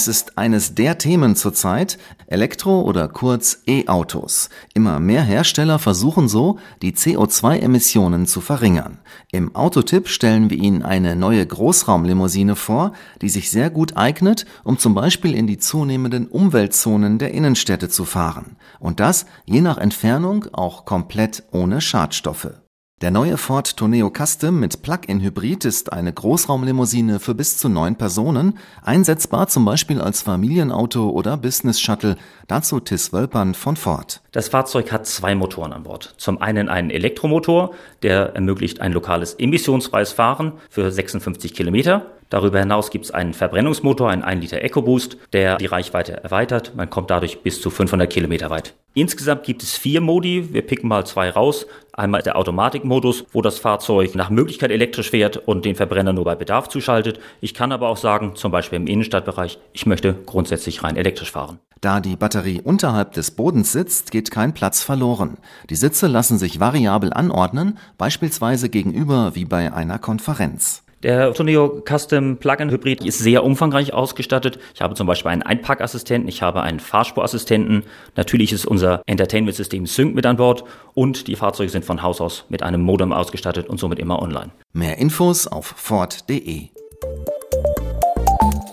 Es ist eines der Themen zurzeit, Elektro- oder kurz E-Autos. Immer mehr Hersteller versuchen so, die CO2-Emissionen zu verringern. Im Autotipp stellen wir Ihnen eine neue Großraumlimousine vor, die sich sehr gut eignet, um zum Beispiel in die zunehmenden Umweltzonen der Innenstädte zu fahren. Und das je nach Entfernung auch komplett ohne Schadstoffe. Der neue Ford Tourneo Custom mit Plug-in-Hybrid ist eine Großraumlimousine für bis zu neun Personen, einsetzbar zum Beispiel als Familienauto oder Business Shuttle. Dazu Tis Wölpern von Ford. Das Fahrzeug hat zwei Motoren an Bord. Zum einen einen Elektromotor, der ermöglicht ein lokales emissionsfreies Fahren für 56 Kilometer. Darüber hinaus gibt es einen Verbrennungsmotor, einen 1 Liter EcoBoost, der die Reichweite erweitert. Man kommt dadurch bis zu 500 Kilometer weit. Insgesamt gibt es vier Modi. Wir picken mal zwei raus. Einmal der Automatikmodus, wo das Fahrzeug nach Möglichkeit elektrisch fährt und den Verbrenner nur bei Bedarf zuschaltet. Ich kann aber auch sagen, zum Beispiel im Innenstadtbereich, ich möchte grundsätzlich rein elektrisch fahren. Da die Batterie unterhalb des Bodens sitzt, geht kein Platz verloren. Die Sitze lassen sich variabel anordnen, beispielsweise gegenüber wie bei einer Konferenz. Der Toneo Custom Plug-in Hybrid ist sehr umfangreich ausgestattet. Ich habe zum Beispiel einen Einparkassistenten, ich habe einen Fahrspurassistenten. Natürlich ist unser Entertainment-System Sync mit an Bord und die Fahrzeuge sind von Haus aus mit einem Modem ausgestattet und somit immer online. Mehr Infos auf ford.de.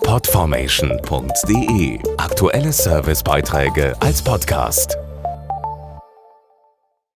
Podformation.de Aktuelle Servicebeiträge als Podcast.